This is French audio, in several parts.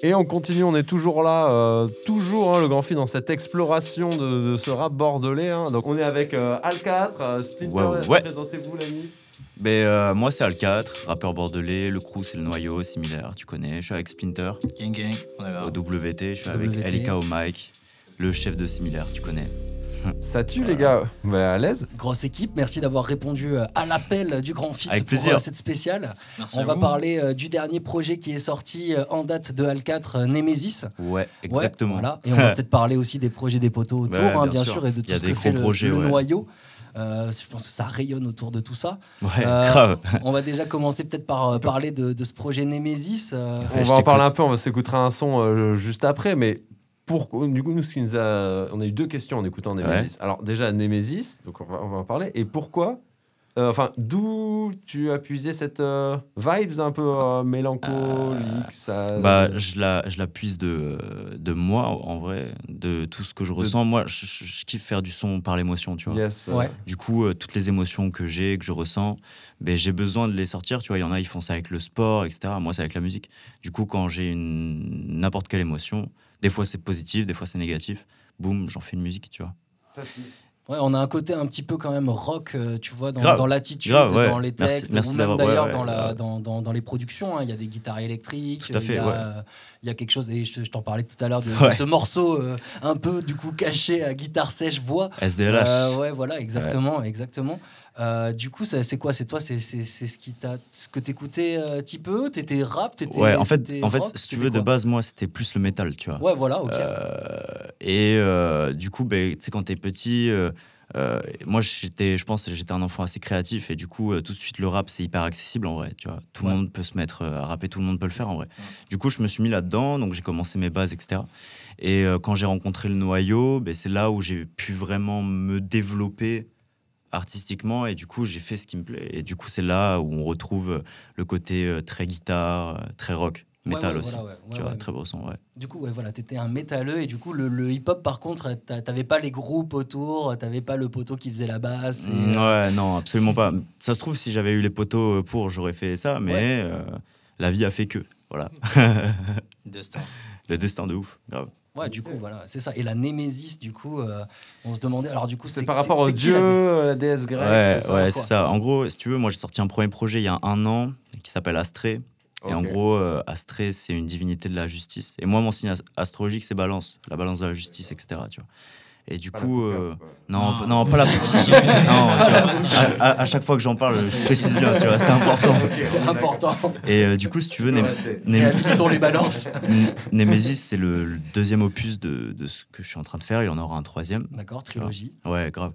Et on continue, on est toujours là, euh, toujours hein, le grand film dans cette exploration de, de ce rap bordelais. hein. Donc on est avec euh, Al4, euh, Splinter, Ouais, ouais. présentez-vous l'ami. Ben, euh, moi, c'est Al4, rappeur bordelais. Le crew, c'est le noyau, similaire, tu connais. Je suis avec Splinter, Gang gang, on est là. au WT. Je suis avec WT. Elika au mic, le chef de similaire, tu connais. Ça tue les gars, bah, à l'aise. Grosse équipe, merci d'avoir répondu euh, à l'appel du Grand Fit Avec pour plaisir. euh, cette spéciale. Merci On va vous. parler euh, du dernier projet qui est sorti en date de Al4, euh, Nemesis. Ouais, Ouais, exactement. voilà. Et on va peut-être parler aussi des projets des poteaux autour, Ouais, hein, bien sûr. sûr, et de Il tout y a ce des que fait gros le, projets, le ouais. noyau. Euh, je pense que ça rayonne autour de tout ça. Ouais, Euh, grave. On va déjà commencer peut-être par euh, parler de, de ce projet Nemesis. euh, On va en parler un peu, on va s'écouter un son euh, juste après, mais pour, du coup, nous, ce qui nous a, on a eu deux questions en écoutant Nemesis. Alors déjà, Nemesis, donc on va, on va en parler, et pourquoi euh, Enfin, d'où tu as puisé cette euh, vibes un peu euh, mélancolique ça, Bah, je la, je la puise de, de moi, en vrai, de tout ce que je ressens. Moi, je, je- je kiffe faire du son par l'émotion, tu vois. Yes, euh, Ouais. Du coup, euh, toutes les émotions que j'ai, que je ressens, ben, j'ai besoin de les sortir. Tu vois, il y en a, ils font ça avec le sport, etc. Moi, c'est avec la musique. Du coup, quand j'ai n'importe quelle émotion, des fois c'est positif, des fois c'est négatif. Boum, j'en fais une musique, tu vois. Ouais, on a un côté un petit peu quand même rock, euh, tu vois, dans, l'attitude, Grave, ouais. dans les textes, merci même d'ailleurs ouais, dans, la, ouais. dans, dans, dans les productions. hein. Il y a des guitares électriques, Tout à fait, il, y a, y a quelque chose, et je, je t'en parlais tout à l'heure de, ce morceau euh, un peu du coup caché à guitare sèche voix. SDLH. Euh, ouais, voilà, exactement, exactement. Euh, du coup, c'est quoi? C'est toi, c'est ce qui t'a, ce que t'écoutais euh, un petit peu? T'étais rap? T'étais ouais, en fait, en fait rock? si tu veux, de base, moi, c'était plus le métal, tu vois. Ouais, voilà, ok. Euh, et du coup, ben, tu sais, quand t'es petit, moi, j'étais, je pense, j'étais un enfant assez créatif et du coup, tout de suite, le rap, c'est hyper accessible en vrai, tu vois. Tout Ouais. le monde peut se mettre à rapper, tout le monde peut le faire en vrai. Du coup, je me suis mis là-dedans, donc j'ai commencé mes bases, etc. Et quand j'ai rencontré le noyau, ben, c'est là où j'ai pu vraiment me développer artistiquement et du coup j'ai fait ce qui me plaît et du coup c'est là où on retrouve euh, le côté euh, très guitare euh, très rock métal ouais, aussi voilà, ouais, ouais, tu vois très beau son ouais Du coup, ouais, voilà, t'étais un métalleux et du coup, le, le hip-hop, par contre, t'a- t'avais pas les groupes autour, t'avais pas le poteau qui faisait la basse. et, Mm, Ouais, non, absolument pas. Ça se trouve, si j'avais eu les poteaux pour, j'aurais fait ça, mais euh, la vie a fait que. Voilà. Destin. Le destin de ouf, grave. Ouais, du coup, voilà, c'est ça. Et la Némésis, du coup, euh, on se demandait. Alors, du coup, C'est par rapport au dieu, la- à la déesse grecque. ouais, c'est ça ouais, c'est ça. En gros, si tu veux, moi j'ai sorti un premier projet il y a un an qui s'appelle Astrée. Et en gros, euh, Astrée, c'est une divinité de la justice. Et moi, mon signe as- astrologique, c'est Balance, la balance de la justice, etc. Tu vois. Et du Pas coup, euh, non, Non. pas la non, tu vois, à, chaque fois que j'en parle, je précise bien, tu vois, c'est important. C'est important. Et euh, du coup, si tu veux, les balances. Nemesis, c'est le, le deuxième opus de, de ce que je suis en train de faire. Il y en aura un troisième. D'accord, trilogie. Ouais, grave.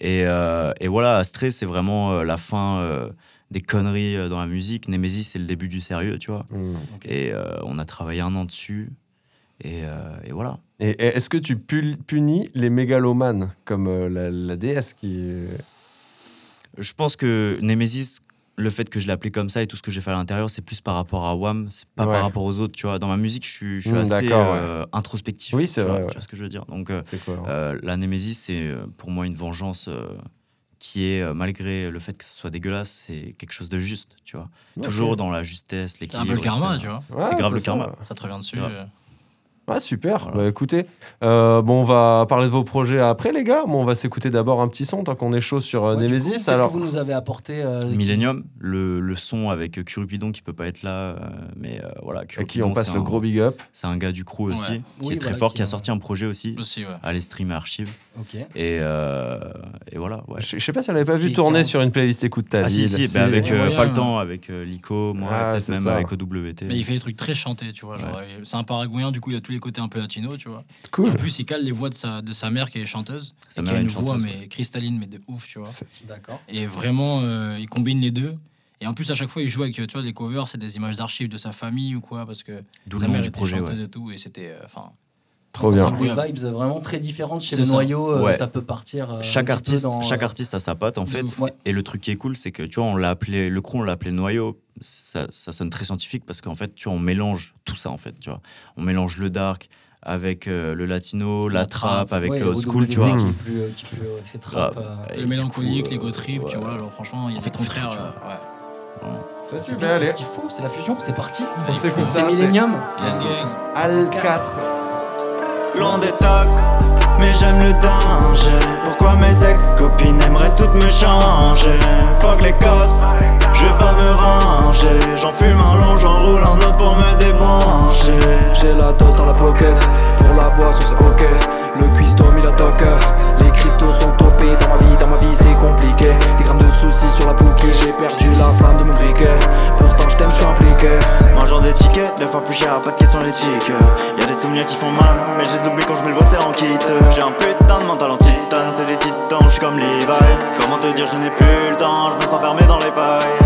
Et, euh, et voilà, Astrée, c'est vraiment euh, la fin euh, des conneries euh, dans la musique. Nemesis, c'est le début du sérieux, tu vois. Mm. Ok. Et euh, on a travaillé un an dessus. Et, euh, et voilà. Et et est-ce que tu pu- punis les mégalomanes comme euh, la, la déesse qui. euh, Je pense que Nemesis, le fait que je l'ai appelé comme ça et tout ce que j'ai fait à l'intérieur, c'est plus par rapport à Wham, c'est pas Ouais. par rapport aux autres, tu vois. Dans ma musique, je suis, je suis Mm, assez ouais. euh, introspectif. Oui, c'est vrai, Tu vois ce que je veux dire Donc, euh, Euh, la Némésis, c'est pour moi une vengeance euh, qui est, malgré le fait que ce soit dégueulasse, c'est quelque chose de juste, tu vois. Toujours dans la justesse, C'est un l'équilibre. peu le karma, etc. tu vois. Ouais, c'est grave le ça. karma. Ça te revient dessus. Ouais, super. Voilà. Bah, écoutez, euh, bon, on va parler de vos projets après, les gars. Bon, on va s'écouter d'abord un petit son tant qu'on est chaud sur euh, Ouais, Nemesis. Qu'est-ce Alors, que vous nous avez apporté euh, qui- Millennium, le, le son avec Curupidon qui peut pas être là, euh, mais euh, voilà. à qui on passe le un- gros big up. C'est un gars du crew aussi, Ouais. qui Oui, est très voilà, fort, qui qui a sorti un projet aussi. Aussi, ouais. Allez stream et archive. Ok. Et, euh, et voilà. Ouais. Je, je sais pas si on l'avait pas vu tourner sur une playlist écoute ta Ah si, ville. si, bah, avec euh, pas le temps, avec Lico, moi, Ah, peut-être même avec OWT. Mais il fait des trucs très chantés, tu vois. C'est un paraguayen, du coup, il y a tous les côtés un peu latino, tu vois. Cool. Et en plus, il cale les voix de sa, de sa mère qui est chanteuse. Sa et qui a une une voix, mais cristalline, mais de ouf, tu vois. C'est- D'accord. Et vraiment, euh, il combine les deux. Et en plus, à chaque fois, il joue avec, tu vois, des covers, c'est des images d'archives de sa famille ou quoi, parce que D'où sa mère du était projet, chanteuse ouais. et tout, et c'était, euh, enfin, Trop C'est bien. Des vibes vraiment très différentes chez C'est le ça. noyau. euh, Ouais. Ça peut partir. euh, chaque petit peu artiste, dans, chaque euh, artiste a sa patte en fait. Ouais. Et le truc qui est cool, c'est que tu vois, on l'a appelé le crew, on l'a appelé noyau. Ça, ça sonne très scientifique parce qu'en fait, tu vois, on mélange tout ça en fait. Tu vois, on mélange le dark avec euh, le latino, la, La trappe, trappe, avec Ouais, old school, tu vois. Qui est plus, euh, qui est plus, euh, avec ses trappes, Grave. euh, Et Le mélancolique, coup, les euh, go trip, tu ouais. vois. Alors franchement, il y a En des fait, tout contraires. tu vois. ouais. Ça, tu C'est ce qu'il faut, c'est la fusion, c'est parti. C'est Millennium. Let's go. Al4. Loin des tox, mais j'aime le danger. Pourquoi mes ex-copines aimeraient toutes me changer? Fuck les cops, je veux pas me ranger. J'en fume un long, j'en roule un autre pour me débrancher. J'ai la dose dans la pocket, pour la boisson c'est ok. Le cuistot mis la toque, cristaux sont topés. Dans ma vie, dans ma vie c'est compliqué. Des grammes de soucis sur la bouquille, j'ai perdu la flamme de mon briquet. Pourtant je t'aime, je suis impliqué. Mangeant des tickets, deux fois plus cher, pas de question l'éthique. Y'a des souvenirs qui font mal, mais je les oublie quand je mets le bosser en kit. J'ai un putain de mental en titane, c'est des titans, je suis comme Levi. Comment te dire, je n'ai plus le temps, je me sens fermé dans les failles.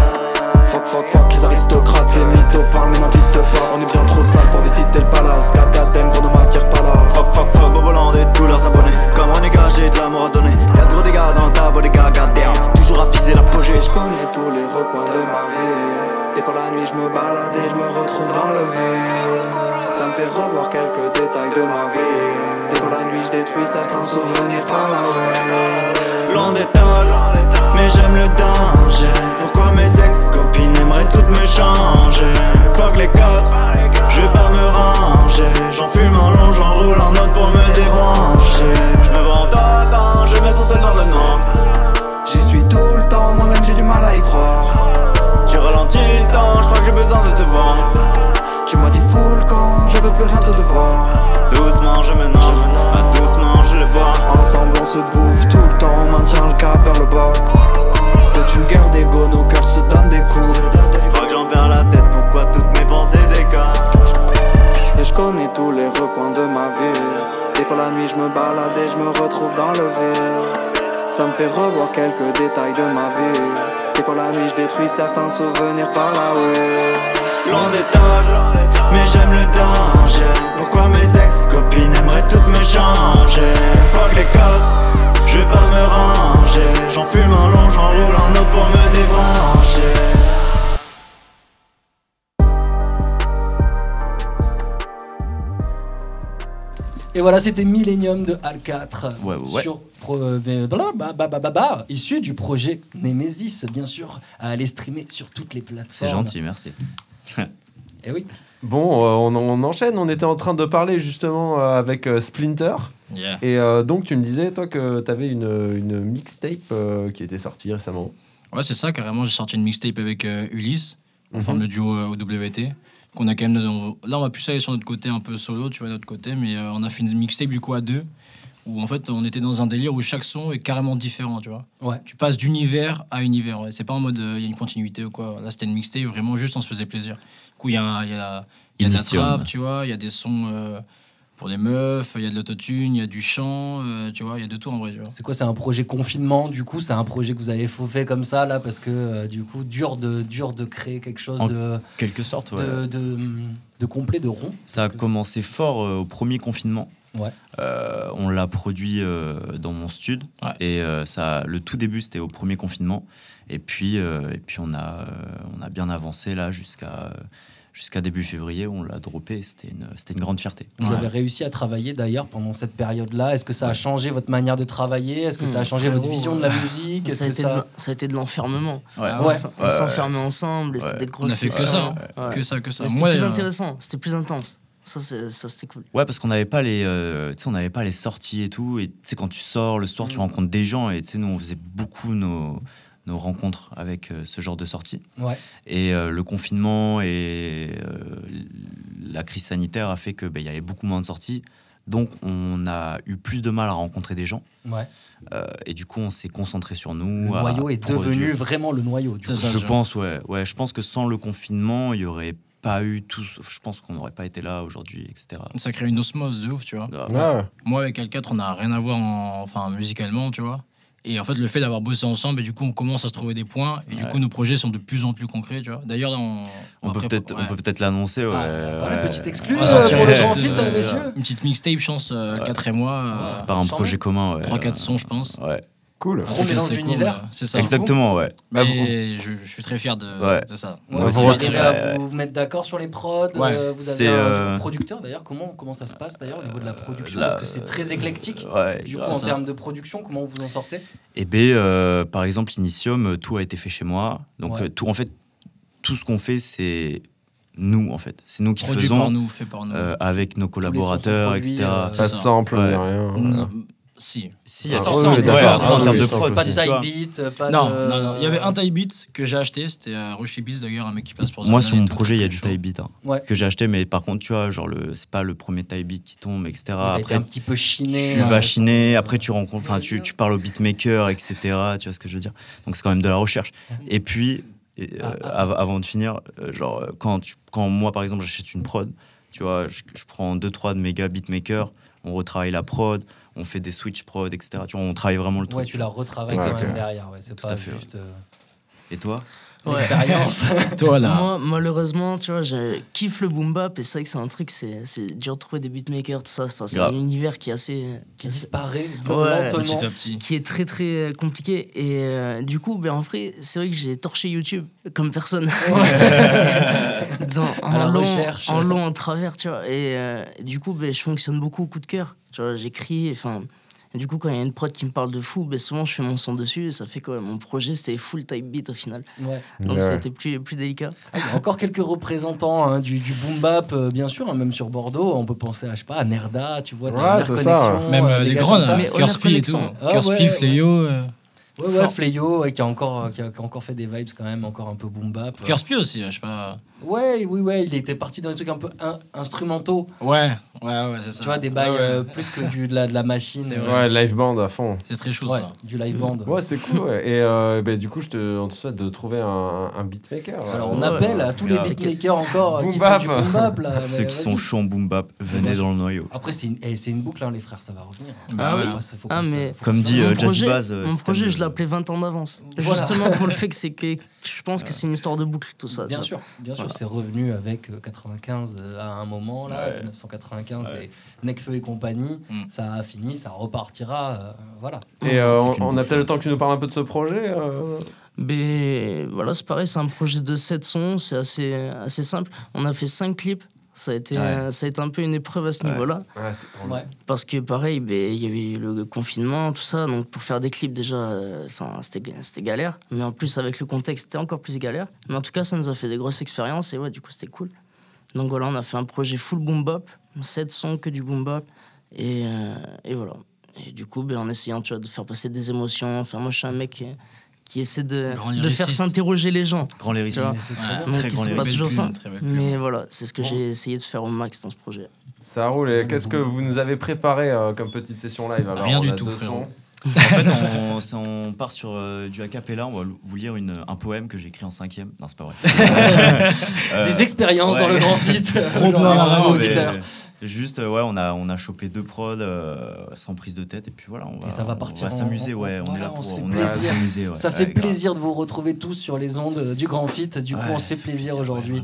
Ma vie. Des fois la nuit je me balade et je me retrouve dans le vide. Ça me fait revoir quelques détails de ma vie. Des fois la nuit je détruis certains souvenirs par la way. Loin des mais j'aime le danger. Pourquoi mes ex-copines aimeraient toutes me changer? Fuck les cops, je veux pas me ranger. J'en fume Et voilà, c'était Millennium de Al 4 Ouais, ouais, ouais. sur pro- euh, issu du projet Nemesis, bien sûr, à aller streamer sur toutes les plateformes. C'est gentil, merci. Et oui. Bon, euh, on, on enchaîne. On était en train de parler justement euh, avec euh, Splinter. Yeah. Et euh, donc, tu me disais, toi, que tu avais une, une mixtape euh, qui était sortie récemment. Ouais, c'est ça, carrément. J'ai sorti une mixtape avec euh, Ulysse. On Mhm. forme le duo euh, OWT. Qu'on a quand même. on- Là, on va plus aller sur notre côté un peu solo, tu vois, notre côté. Mais euh, on a fait une mixtape du coup à deux. Où en fait, on était dans un délire où chaque son est carrément différent, tu vois. Ouais. Tu passes d'univers à univers. ouais. C'est pas en mode euh, il y a une continuité ou quoi. Là, c'était une mixtape, vraiment juste on se faisait plaisir. Du coup, il y a, y a, y a de la trappe, tu vois. Il y a des sons euh, pour les meufs, il y a de l'autotune, il y a du chant, euh, tu vois. Il y a de tout en vrai. C'est quoi C'est un projet confinement, du coup C'est un projet que vous avez fait comme ça, là, parce que, euh, du coup, dur de, dur de créer quelque chose En de, Quelque sorte, ouais. de, de, de complet, de rond. Ça a commencé fort euh, au premier confinement. Ouais. Euh, on l'a produit euh, dans mon stud Ouais. et euh, ça, le tout début c'était au premier confinement et puis euh, et puis on a euh, on a bien avancé là jusqu'à jusqu'à début février on l'a droppé. C'était une c'était une grande fierté. Vous Ouais. avez réussi à travailler d'ailleurs pendant cette période-là. Est-ce que ça a changé votre manière de travailler? Est-ce que ça a Mmh, changé votre vision de la musique? Est-ce Ça a, que été ça- de, ça a été de l'enfermement. Ouais. On Ouais. s- on Ouais, s'enfermait ensemble c'était des On grosses a fait que ça, hein. Ouais. que ça, que ça. Mais C'était Moi, plus euh, intéressant, c'était plus intense. Ça, c'est- ça c'était cool. Ouais, parce qu'on n'avait pas les, euh, tu sais, on n'avait pas les sorties et tout. Et tu sais, quand tu sors le soir, tu Mm. rencontres des gens. Et tu sais, nous, on faisait beaucoup nos, nos rencontres avec euh, ce genre de sorties. Ouais. Et euh, le confinement et euh, la crise sanitaire a fait que ben, il y avait beaucoup moins de sorties. Donc, on a eu plus de mal à rencontrer des gens. Ouais. Euh, et du coup, on s'est concentré sur nous. Le à noyau est produire. devenu vraiment le noyau. Du C'est coup. ça, Je pense, ouais, ouais. Je pense que sans le confinement, il y aurait pas eu tout. Je pense qu'on n'aurait pas été là aujourd'hui, etc. Ça crée une osmose de ouf, tu vois. Ouais. Moi, avec L4, on n'a rien à voir en, enfin, musicalement, tu vois. Et en fait, le fait d'avoir bossé ensemble, et du coup, on commence à se trouver des points. Et du Ouais. coup, nos projets sont de plus en plus concrets, tu vois. D'ailleurs, on, On peut peut-être, ouais. on peut peut-être l'annoncer. Ouais, Ah, voilà, ouais. petite exclue On va euh, pour le une grand petite, fit, euh, messieurs. Une petite mixtape, je pense, euh, Ouais. 4 et moi. Ouais. Par un projet commun. Ouais. 3-4 sons, je pense. Ouais. Cool. Gros mélange d'univers. ouais. C'est ça. Exactement, ouais. Ah, Mais je, je suis très fier de, Ouais. de ça. Ouais, Bah, vous vous arrivez à retirez- vous mettre d'accord sur les prods. Ouais. euh, vous C'est, avez un du coup, euh, producteur d'ailleurs. Comment, comment ça se passe d'ailleurs au niveau de la production Parce que c'est très éclectique. Ouais, Du coup, en ça. termes de production, comment vous en sortez? Et B, euh, par exemple, Initium, euh, tout a été fait chez moi. Donc, Ouais. euh, tout, en fait, tout ce qu'on fait, c'est nous, en fait. C'est nous qui Produit par faisons nous, fait par nous. euh, avec nos collaborateurs, produits, etc. euh, Pas C'est de ça. sample, Ouais. ni rien. Si. Si, il y a Ah, tout oui, oui, ouais, d'accord. Ah, en termes de prod, Pas de vois. beat, pas Non, de. non, non. Il y avait un tie beat que j'ai acheté, c'était à Rocher Beats d'ailleurs, un mec qui passe pour Moi, sur mon projet, il y a du tie beat hein, Ouais. que j'ai acheté, mais par contre, tu vois, genre, le, c'est pas le premier tie beat qui tombe, etc. Après, un petit peu chiné. tu euh, vas chiner, après, tu rencontres, enfin, tu, tu parles au beatmaker, etc. Tu vois ce que je veux dire Donc, c'est quand même de la recherche. Et puis, et, euh, Ah, ah, av- avant de finir, euh, genre, euh, quand, tu, quand moi, par exemple, j'achète une prod, tu vois, je, je prends 2-3 de méga beatmakers, on retravaille la prod, on fait des switch prod, etc. Tu vois, on travaille vraiment le truc. Ouais, tu la retravailles Ouais, quand même derrière. Ouais, c'est pas fait, juste euh, Et toi? Ouais. l'expérience. Toi là. Moi, malheureusement, tu vois, je kiffe le boom bap et c'est vrai que c'est un truc, c'est c'est dur de trouver des beatmakers, tout ça. Enfin, c'est un univers qui est assez. qui disparaît Ouais. Petit à petit. qui est très très euh, compliqué et euh, du coup ben en vrai c'est vrai que j'ai torché YouTube comme personne Dans- en long recherche. en long en travers tu vois et euh, du coup ben je fonctionne beaucoup au coup de cœur tu vois j'écris enfin et du coup quand il y a une prod qui me parle de fou ben souvent je fais mon son dessus et ça fait quoi mon projet c'était full type beat au final Ouais. donc Ouais. c'était plus plus délicat Ah, Il y a encore quelques représentants hein, du, du boom bap, euh, bien sûr, hein, même sur Bordeaux. On peut penser à, je sais pas, à Nerda, tu vois, Ouais, c'est ça. Même euh, euh, des grands Honor Kurspi et tout. Ah, Fléau. euh, Ouais, ouais, Fléau, ouais, qui, a encore, euh, qui, a, qui a encore fait des vibes quand même, encore un peu boom bap. Kurspi aussi, je sais pas. Ouais, oui, ouais, il était parti dans des trucs un peu in- instrumentaux, Ouais, ouais, ouais, c'est ça. tu vois, des bails Ouais, ouais. euh, plus que du, de, la, de la machine. C'est euh, vrai. Ouais, live band à fond. C'est très chaud ouais, ça. du live band. Ouais, c'est cool. ouais. Et euh, ben, du coup, je te, on te souhaite de trouver un, un beatmaker. Alors on Ouais. appelle à tous les beatmakers encore euh, Boom qui bap. font du boom bap là. Ceux qui sont chauds en boom bap, venez dans le noyau. Après c'est une, eh, c'est une boucle hein, les frères, ça va revenir. Bah ouais. Ouais, ça, faut Ah, mais- Comme dit Jazzy Baz, mon projet je l'ai appelé 20 ans d'avance justement pour le fait que c'est que je pense que c'est une histoire de boucle tout ça Bien sûr, bien sûr, Voilà. c'est revenu avec euh, 95 euh, à un moment là, Ouais. 1995, Ouais. les Necfeu et compagnie, Mm. ça a fini, ça repartira, euh, voilà. Et euh, on, a peut-être le temps que tu nous parles un peu de ce projet. euh. Mais voilà, c'est pareil, c'est un projet de 7 sons, c'est assez, assez simple. On a fait 5 clips, ça a, été, Ouais. euh, ça a été un peu une épreuve à ce Ouais. niveau-là. C'est trop bien. Ouais. Parce que pareil, ben, il y avait eu le confinement, tout ça, donc pour faire des clips déjà, euh, enfin c'était c'était galère. Mais en plus, avec le contexte, c'était encore plus galère. Mais en tout cas, ça nous a fait des grosses expériences et ouais, du coup, c'était cool. Donc voilà, on a fait un projet full boom bap, 7 sons que du boom bap. Et, euh, et voilà. Et du coup, ben, en essayant tu vois, de faire passer des émotions. Enfin, moi, je suis un mec qui, qui essaie de, de faire s'interroger les gens. Grand lyriciste. C'est Ouais. très bien. Donc, Très grand pas toujours ça. Mais voilà, c'est ce que Bon. j'ai essayé de faire au max dans ce projet. Ça roule. Et qu'est-ce que vous nous avez préparé euh, comme petite session live? Alors Rien du a tout, frérot. sons. En fait, on, part sur euh, du a cappella. On va vous lire une, un poème que j'ai écrit en cinquième. Non, c'est pas vrai. Euh, Des expériences dans ouais. le grand fit. Gros Juste, euh, ouais, on a, on a chopé deux prods euh, sans prise de tête. Et puis voilà, on va, Et ça va on partir en- s'amuser. Ouais, on voilà, est là on pour on est s'amuser. ouais. Ça fait Ouais, grave. plaisir de vous retrouver tous sur les ondes du grand fit. Du coup, Ouais, on se fait plaisir aujourd'hui.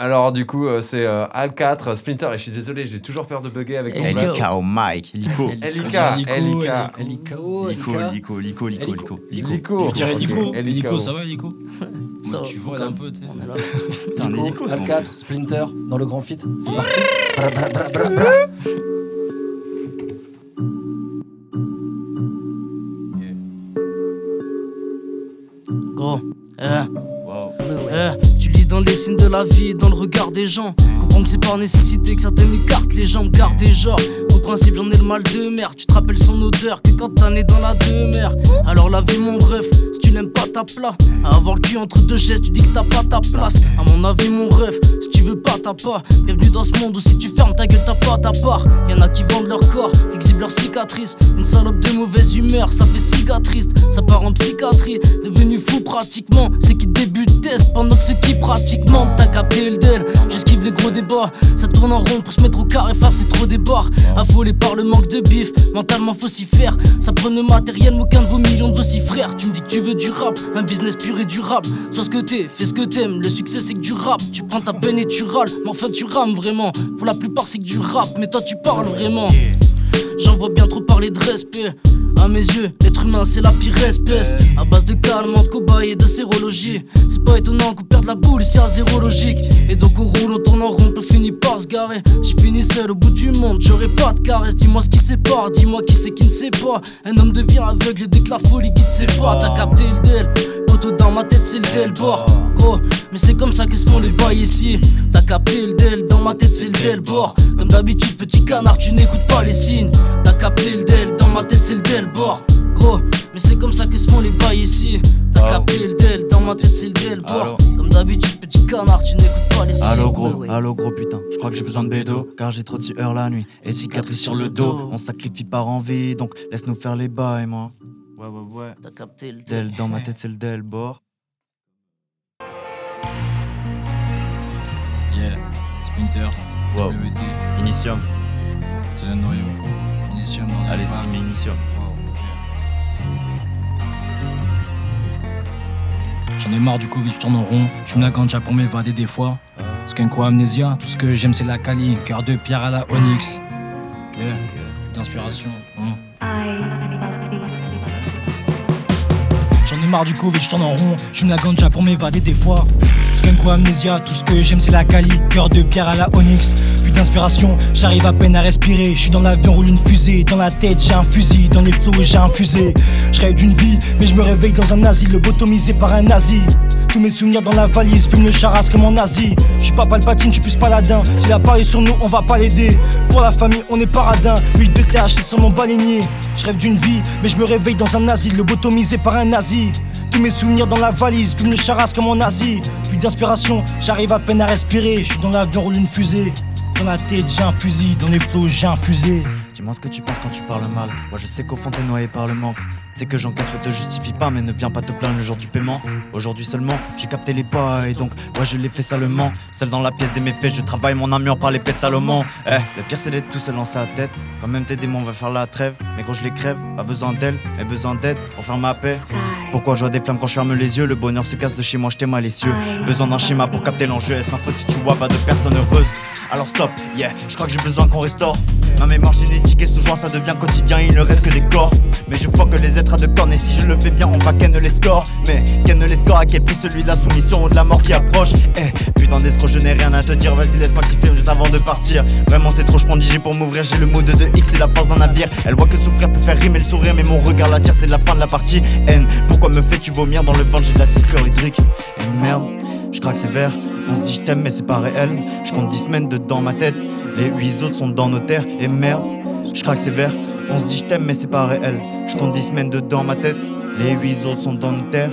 Alors, du coup, euh, c'est euh, Al 4, Splinter. Et je suis désolé, j'ai toujours peur de bugger avec Lico. blaze. Elika au mic. Lico. Elika, Lico, Elika. Eliko, Lico. Lico, Lico, Lico, Lico. Lico. Lico. Je dirais. Elika. Nico, ça va, va, Tu vois un peu, tu sais. Al4, plus. Splinter, dans le grand fit. C'est parti. Dans les signes de la vie dans le regard des gens. Que c'est par nécessité que certaines écartent les jambes, gardent des genres. Au principe, j'en ai le mal de mer. Tu te rappelles son odeur que quand t'en es dans la demeure. Alors la vie, mon rêve, si tu n'aimes pas ta plat. Avoir le cul entre deux chaises, tu dis que t'as pas ta place. À mon avis, mon rêve, si tu veux pas, t'as pas. Bienvenue dans ce monde où si tu fermes ta gueule, t'as pas ta part. Y'en a qui vendent leur corps, exhibent leurs cicatrices. Une salope de mauvaise humeur, ça fait cicatrice. Ça part en psychiatrie, devenu fou pratiquement. Ceux qui débutent testent pendant que ceux qui pratiquement t'as capté le. J'esquive les gros ça tourne en rond pour se mettre au carré, faire c'est trop des barres. Affolé par le manque de bif, mentalement faut s'y faire. Ça prend le matériel, mais aucun de vos millions de six frères. Tu me dis que tu veux du rap, un business pur et durable. Sois ce que t'es, fais ce que t'aimes. Le succès c'est que du rap. Tu prends ta peine et tu râles, mais enfin tu rames vraiment. Pour la plupart c'est que du rap, mais toi tu parles vraiment. J'en vois bien trop parler de respect. À mes yeux, l'être humain c'est la pire espèce. À base de calmant, de cobaye et de sérologie. C'est pas étonnant qu'on perde la boule si à zéro logique. Et donc on roule, on tourne en rond, on finit par se garer. Si je finis seul au bout du monde, j'aurai pas de caresse. Dis-moi ce qui sépare, dis-moi qui c'est qui ne sait pas. Un homme devient aveugle dès que la folie quitte ses pas. T'as capté le del, Poto dans ma tête c'est le del bord. Gros, mais c'est comme ça que se font les bails ici. T'as capté le del, dans ma tête c'est le del bord. Comme d'habitude, petit canard, tu n'écoutes pas les signes. T'as capté le del, dans ma tête c'est le del bord. Gros, mais c'est comme ça que se font les bails ici. T'as capté le del, dans ma tête c'est le del bord. Comme d'habitude, petit canard, tu n'écoutes pas les signes. Allo gros, allo gros putain, je crois que j'ai besoin de bédo Car j'ai trop de sueur la nuit et cicatrices sur le dos On sacrifie par envie, donc laisse-nous faire les bails moi Ouais ouais ouais T'as capté le del. Dans ma tête c'est le del bord Yeah, Splinter, Wow, WT, Initium, c'est le noyau. Initium dans allez streamer Initium Wow, yeah. J'en ai marre du Covid, je tourne en rond. Je fume la ganja pour m'évader des fois. Skunk ou amnésia, tout ce que j'aime c'est la Kali. Cœur de pierre à la Onyx. Yeah, d'inspiration. hein. Marre du Covid, je tourne en rond. Je fume la ganja pour m'évader des fois. Skunk amnésia, tout ce que j'aime c'est la Kali. Cœur de pierre à la Onyx. Plus d'inspiration, j'arrive à peine à respirer. Je suis dans l'avion, roule une fusée. Dans la tête, j'ai un fusil. Dans les flots, j'ai un fusée. Je rêve d'une vie, mais je me réveille dans un asile. Lobotomisé par un nazi. Tous mes souvenirs dans la valise, puis me charasse comme en Asie. Je suis pas palpatine, je suis plus paladin. S'il a parié sur nous, on va pas l'aider. Pour la famille, on est paradin. 8 de THC sur mon baleinier. Je rêve d'une vie, mais je me réveille dans un asile. Lobotomisé par un nazi. Tous mes souvenirs dans la valise, puis me charasse comme en Asie. Plus d'inspiration, j'arrive à peine à respirer. Je suis dans l'avion, roule une fusée. Dans la tête, j'ai un fusil. Dans les flots, j'ai un fusée. Dis-moi ce que tu penses quand tu parles mal. Moi je sais qu'au fond t'es noyé par le manque. C'est que j'encaisse ou te justifie pas, mais ne viens pas te plaindre le jour du paiement. Aujourd'hui seulement, j'ai capté les pas et donc, ouais, je l'ai fait salement. Seul dans la pièce des méfaits, je travaille mon armure par l'épée de Salomon. Eh, le pire c'est d'être tout seul dans sa tête. Quand même tes démons va faire la trêve. Mais gros, je les crève, pas besoin d'elle, mais besoin d'aide pour faire ma paix. Pourquoi je vois des flammes quand je ferme les yeux? Le bonheur se casse de chez moi, j'étais malicieux. Besoin d'un schéma pour capter l'enjeu. Est-ce ma faute si tu vois pas de personne heureuse Alors stop, yeah, je crois que j'ai besoin qu'on restaure. Ma mémoire génétique est sous joint, ça devient quotidien, il ne reste que des corps. Mais je vois que les êtres à deux cornes, et si je le fais bien, on va ken les scores. Mais ken les scores, à quel prix celui de la soumission ou de la mort qui approche? Eh, putain d'escroc, je n'ai rien à te dire, vas-y, laisse-moi kiffer juste avant de partir. Vraiment, c'est trop, je prends pour m'ouvrir, j'ai le mot de 2X et la force d'un navire. Elle voit que souffrir peut faire rimer le sourire, mais mon regard la tire, c'est la fin de la partie. N, pourquoi me fais-tu vomir dans le ventre, j'ai de l'acide chlorhydrique Et merde, je craque sévère, on se dit je t'aime, mais c'est pas réel. Je compte 10 semaines dedans ma tête, les 8 autres sont dans nos terres, et merde. Je craque sévère, on se dit je t'aime mais c'est pas réel. Je compte 10 semaines dedans ma tête, les 8 autres sont dans nos terres.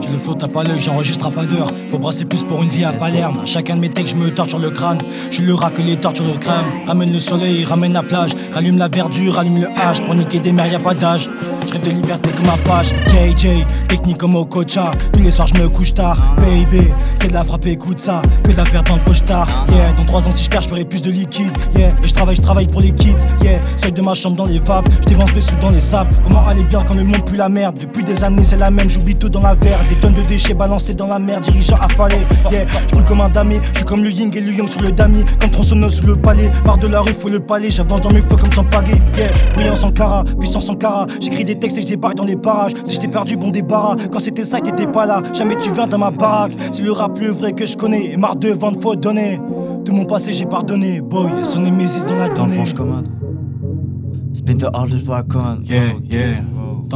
J'ai le flow, t'as pas l'œil, j'enregistre à pas d'heure. Faut brasser plus pour une vie à Palerme. Chacun de mes textes, je me torture le crâne. Je suis le rat que les tortures le crâne. Ramène le soleil, ramène la plage. Rallume la verdure, allume le H. Pour niquer des mers, y a pas d'âge. Je rêve de liberté comme Apache. JJ, technique comme Okocha. Tous les soirs, je me couche tard. Baby, c'est de la frappe, écoute ça. Que de la faire dans le poche-tard. Yeah, dans 3 ans, si je perds, je ferai plus de liquide. Yeah, et je travaille, je travaille pour les kids. Yeah, seuil de ma chambre dans les vapes. Je dépense mes sous dans les sables. Comment aller bien quand le monde pue la merde? Depuis des années, c'est la même, j'oublie tout dans la verre. Des tonnes de déchets balancés dans la mer, dirigeant affalé. Yeah, je brûle comme un damier. Je suis comme le yin et le yang sur le damier. Comme tronçonneuse sous le palais. Par de la rue, faut le palais. J'avance dans mes feux comme sans pagaie. Yeah, brillant sans cara, puissant sans cara. J'écris des textes et je débarque dans les parages. Si je t'ai perdu, bon débarras. Quand c'était ça, t'étais pas là. Jamais tu viens dans ma baraque. C'est le rap le vrai que je connais. Et marre de vendre, faut donner. Tout mon passé, j'ai pardonné. Boy, son némésis dans la Dans le donnée. fond, je commande. Splinter Hard de Wacon. Yeah, yeah.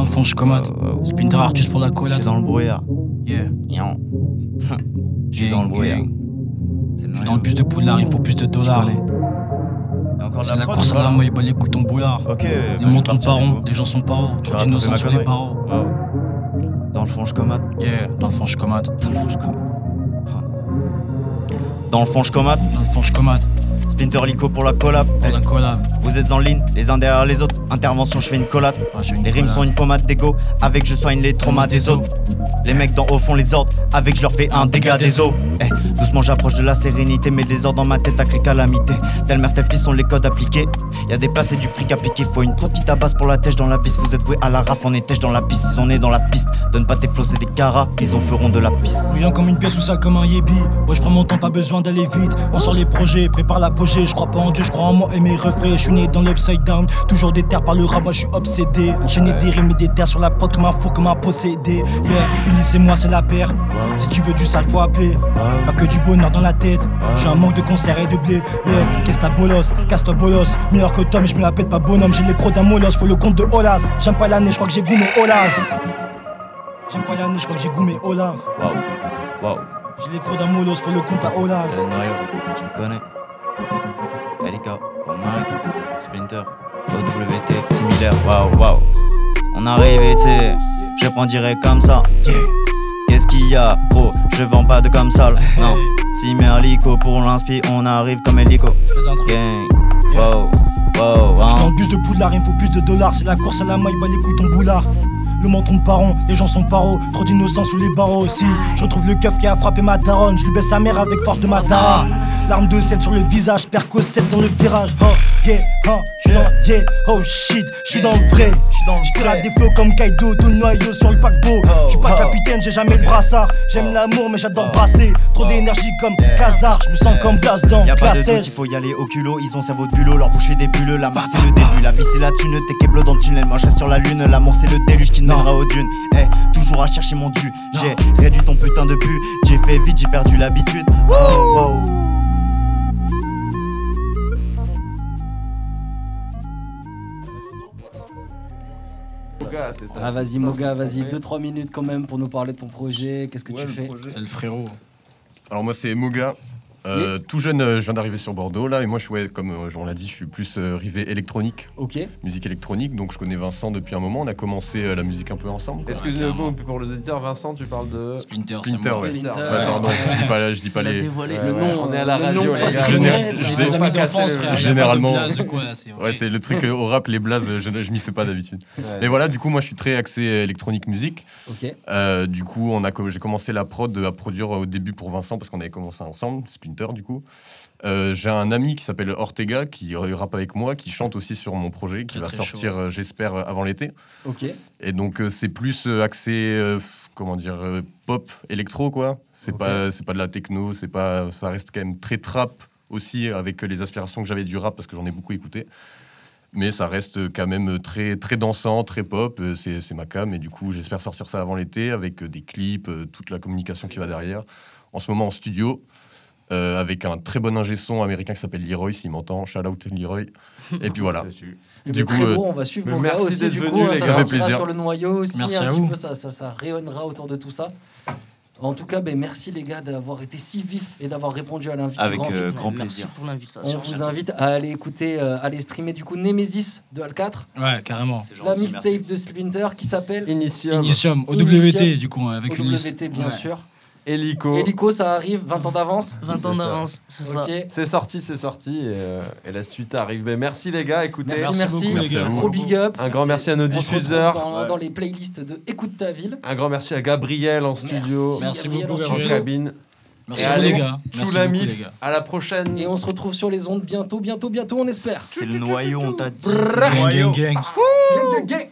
Dans le fond, je commode. Splinter Artus pour la Je collade. suis dans le brouillard. Yeah. Yon. Je suis dans le brouillard. Je suis dans le bus de poulard, il me faut plus de dollars. de C'est la course ou à il bat les coups ton boulard. Ok. Les bah, vais ronds, partir, les gens sont pas hauts. Trop d'innocents sur les barreaux. Wow. Dans le fond, je commate. Yeah, dans le fond, je commate. Dans le fond, je commate. Dans le fond, je commate. Dans le fond, je commate. Splinter Lico pour la collab. Pour la collab. Vous êtes en ligne, les uns derrière les autres. Intervention, je fais une collab. Ah, une Les rimes collab. sont une pommade d'ego. Avec je soigne les traumas des autres. Les mecs d'en haut font les ordres. Avec je leur fais un dégât des eaux. Eh, doucement j'approche de la sérénité. Mais des ordres dans ma tête créé calamité. Telle mère, tel fils sont les codes appliqués. Y a des places et du fric à piquer. Faut une crotte qui tabasse pour la tèche dans la piste. Vous êtes voués à la raf, on est tèche dans la piste. Ils sont nés dans la piste. Donne pas tes flots, c'est des caras. Ils en feront de la piste. Bouillant comme une pièce ou ça comme un yébi. Moi, je prends mon temps, pas besoin d'aller vite. On sort les projets, prépare l'apogée. Je crois pas en Dieu, je crois en moi et mes refrains. Je suis né dans l'upside down, toujours des terres par le rap, moi je suis obsédé. Enchaîner des rimes et des terres sur la prod comme un fou, comme un possédé. Yeah, Ulysse et moi c'est la paire. Si tu veux du sale, faut appeler. Pas que du bonheur dans la tête. J'ai un manque de concert et de blé. Yeah, qu'est-ce ta bolos, casse-toi bolos. Meilleur que toi, mais je me la pète pas bonhomme. J'ai les crocs d'un molos, faut le compte de Olas. J'aime pas l'année, je crois que j'ai goûté Olaf. J'aime pas l'année, je crois que j'ai goûté Olaf. Waouh, waouh. J'ai les crocs d'un molos, faut le compte à connais. Elika, Omar, Splinter, OWT, similaire, waouh, waouh. On arrive et tu sais, je prends direct comme ça. Qu'est-ce qu'il y a? Oh, je vends pas de comme ça, non. Si Merlico pour l'inspi, on arrive comme Helico. Gang, wow, wow, dans hein. le bus de Poudlard, il me faut plus de dollars. C'est la course à la maille, bah les coups ton boulard. Le menton de parents, les gens sont paro, trop d'innocents sous les barreaux aussi. Je retrouve le keuf qui a frappé ma daronne, je lui baisse sa mère avec force de ma dara. L'arme de 7 sur le visage, perco 7 dans le virage. Oh yeah, oh, yeah, oh shit, j'suis dans le vrai. J'pirate des flots comme Kaido, tout le noyau sur le paquebot. J'suis pas capitaine, j'ai jamais le brassard. J'aime l'amour, mais j'adore brasser. Trop d'énergie comme Kazar, j'me sens comme Blas dans Y'a pas de doute, 16. il faut y aller au culot. Ils ont cerveau de bulot, leur boucher des bulles. La mort c'est le début, la vie c'est la thune. T'es keblo dans le tunnel, moi je sur la lune. L'amour c'est le déluge qui mènera aux dunes. Eh, toujours à chercher mon dû. J'ai réduit ton putain de but. J'ai fait vite, j'ai perdu l'habitude. Wow, Moga, c'est ça. Ah, vas-y, Moga, vas-y, 2-3 minutes quand même pour nous parler de ton projet. Qu'est-ce que Ouais, tu fais projet. C'est le frérot. Alors moi c'est Moga. Euh, Tout jeune, euh, je viens d'arriver sur Bordeaux là, et moi je suis, ouais, comme euh, on l'a dit, je suis plus euh, rivé électronique, Ok. musique électronique. Donc je connais Vincent depuis un moment. On a commencé euh, la musique un peu ensemble. quoi. Excuse-moi pour les auditeurs, Vincent, tu parles de. Splinter, Splinter, ouais. Splinter. Ouais, pardon, je dis pas, je dis pas les. dévoilé. Le Ouais, nom, on est à la le radio, nom les est gars. Géné- Splinter. J'ai je des vais amis pas casser d'enfance, le- frère. Généralement-. Ouais, c'est le truc euh, au rap, les blazes, je, je m'y fais pas d'habitude. Ouais. Mais voilà, du coup, moi je suis très axé euh, électronique musique. Ok. Euh, du coup, on a, com- j'ai commencé la prod à produire au début pour Vincent parce qu'on avait commencé ensemble, Splinter du coup. Euh, j'ai un ami qui s'appelle Ortega qui rappe avec moi, qui chante aussi sur mon projet, qui Très, va très sortir, chaud. euh, j'espère, euh, avant l'été. Ok. Et donc euh, c'est plus euh, axé, euh, comment dire, euh, pop, électro quoi. C'est pas, c'est pas de la techno, c'est pas, ça reste quand même très trap aussi avec les aspirations que j'avais du rap parce que j'en ai beaucoup écouté. Mais ça reste quand même très, très dansant, très pop. C'est, c'est ma cam et du coup j'espère sortir ça avant l'été avec des clips, toute la communication qui va derrière. En ce moment en studio. Euh, avec un très bon ingé son américain qui s'appelle Leroy, s'il m'entend, shout out Leroy. Et puis voilà. Eh Du bien, coup, très euh, bon, on va suivre mais Moga merci aussi. Du venu, coup, les ça gars. Fait plaisir. sur le noyau aussi. Merci un à petit vous. peu, ça, ça, ça rayonnera autour de tout ça. En tout cas, ben, merci les gars d'avoir été si vifs et d'avoir répondu à l'invitation. Avec euh, grand Merci plaisir. pour On l'invitation. vous invite à aller écouter, euh, à aller streamer du coup Nemesis de Al4, Ouais, carrément. La merci. mixtape de Splinter qui s'appelle Initium, Initium, Initium. OWT, du coup, avec Ulysse. OWT bien Ouais. sûr. Hélico. Helico, ça arrive, 20 ans d'avance. 20 ans d'avance, c'est ça. C'est sorti, c'est sorti, et, euh, et la suite arrive. Mais merci les gars, écoutez. Merci, Merci merci. beaucoup, les gars. Gros big up. Un grand merci à nos On se retrouve diffuseurs. Dans, Ouais. dans les playlists de Écoute ta ville. Un grand merci à Gabriel en studio, Merci Gabriel beaucoup, en en. Gabriel. cabine. Merci Et à les gars. Chou Merci la beaucoup, les mif. gars. À la prochaine. Et on se retrouve sur les ondes bientôt, bientôt, bientôt, on espère. C'est le noyau, on t'a dit. Gang, gang, gang. Gang, gang, gang.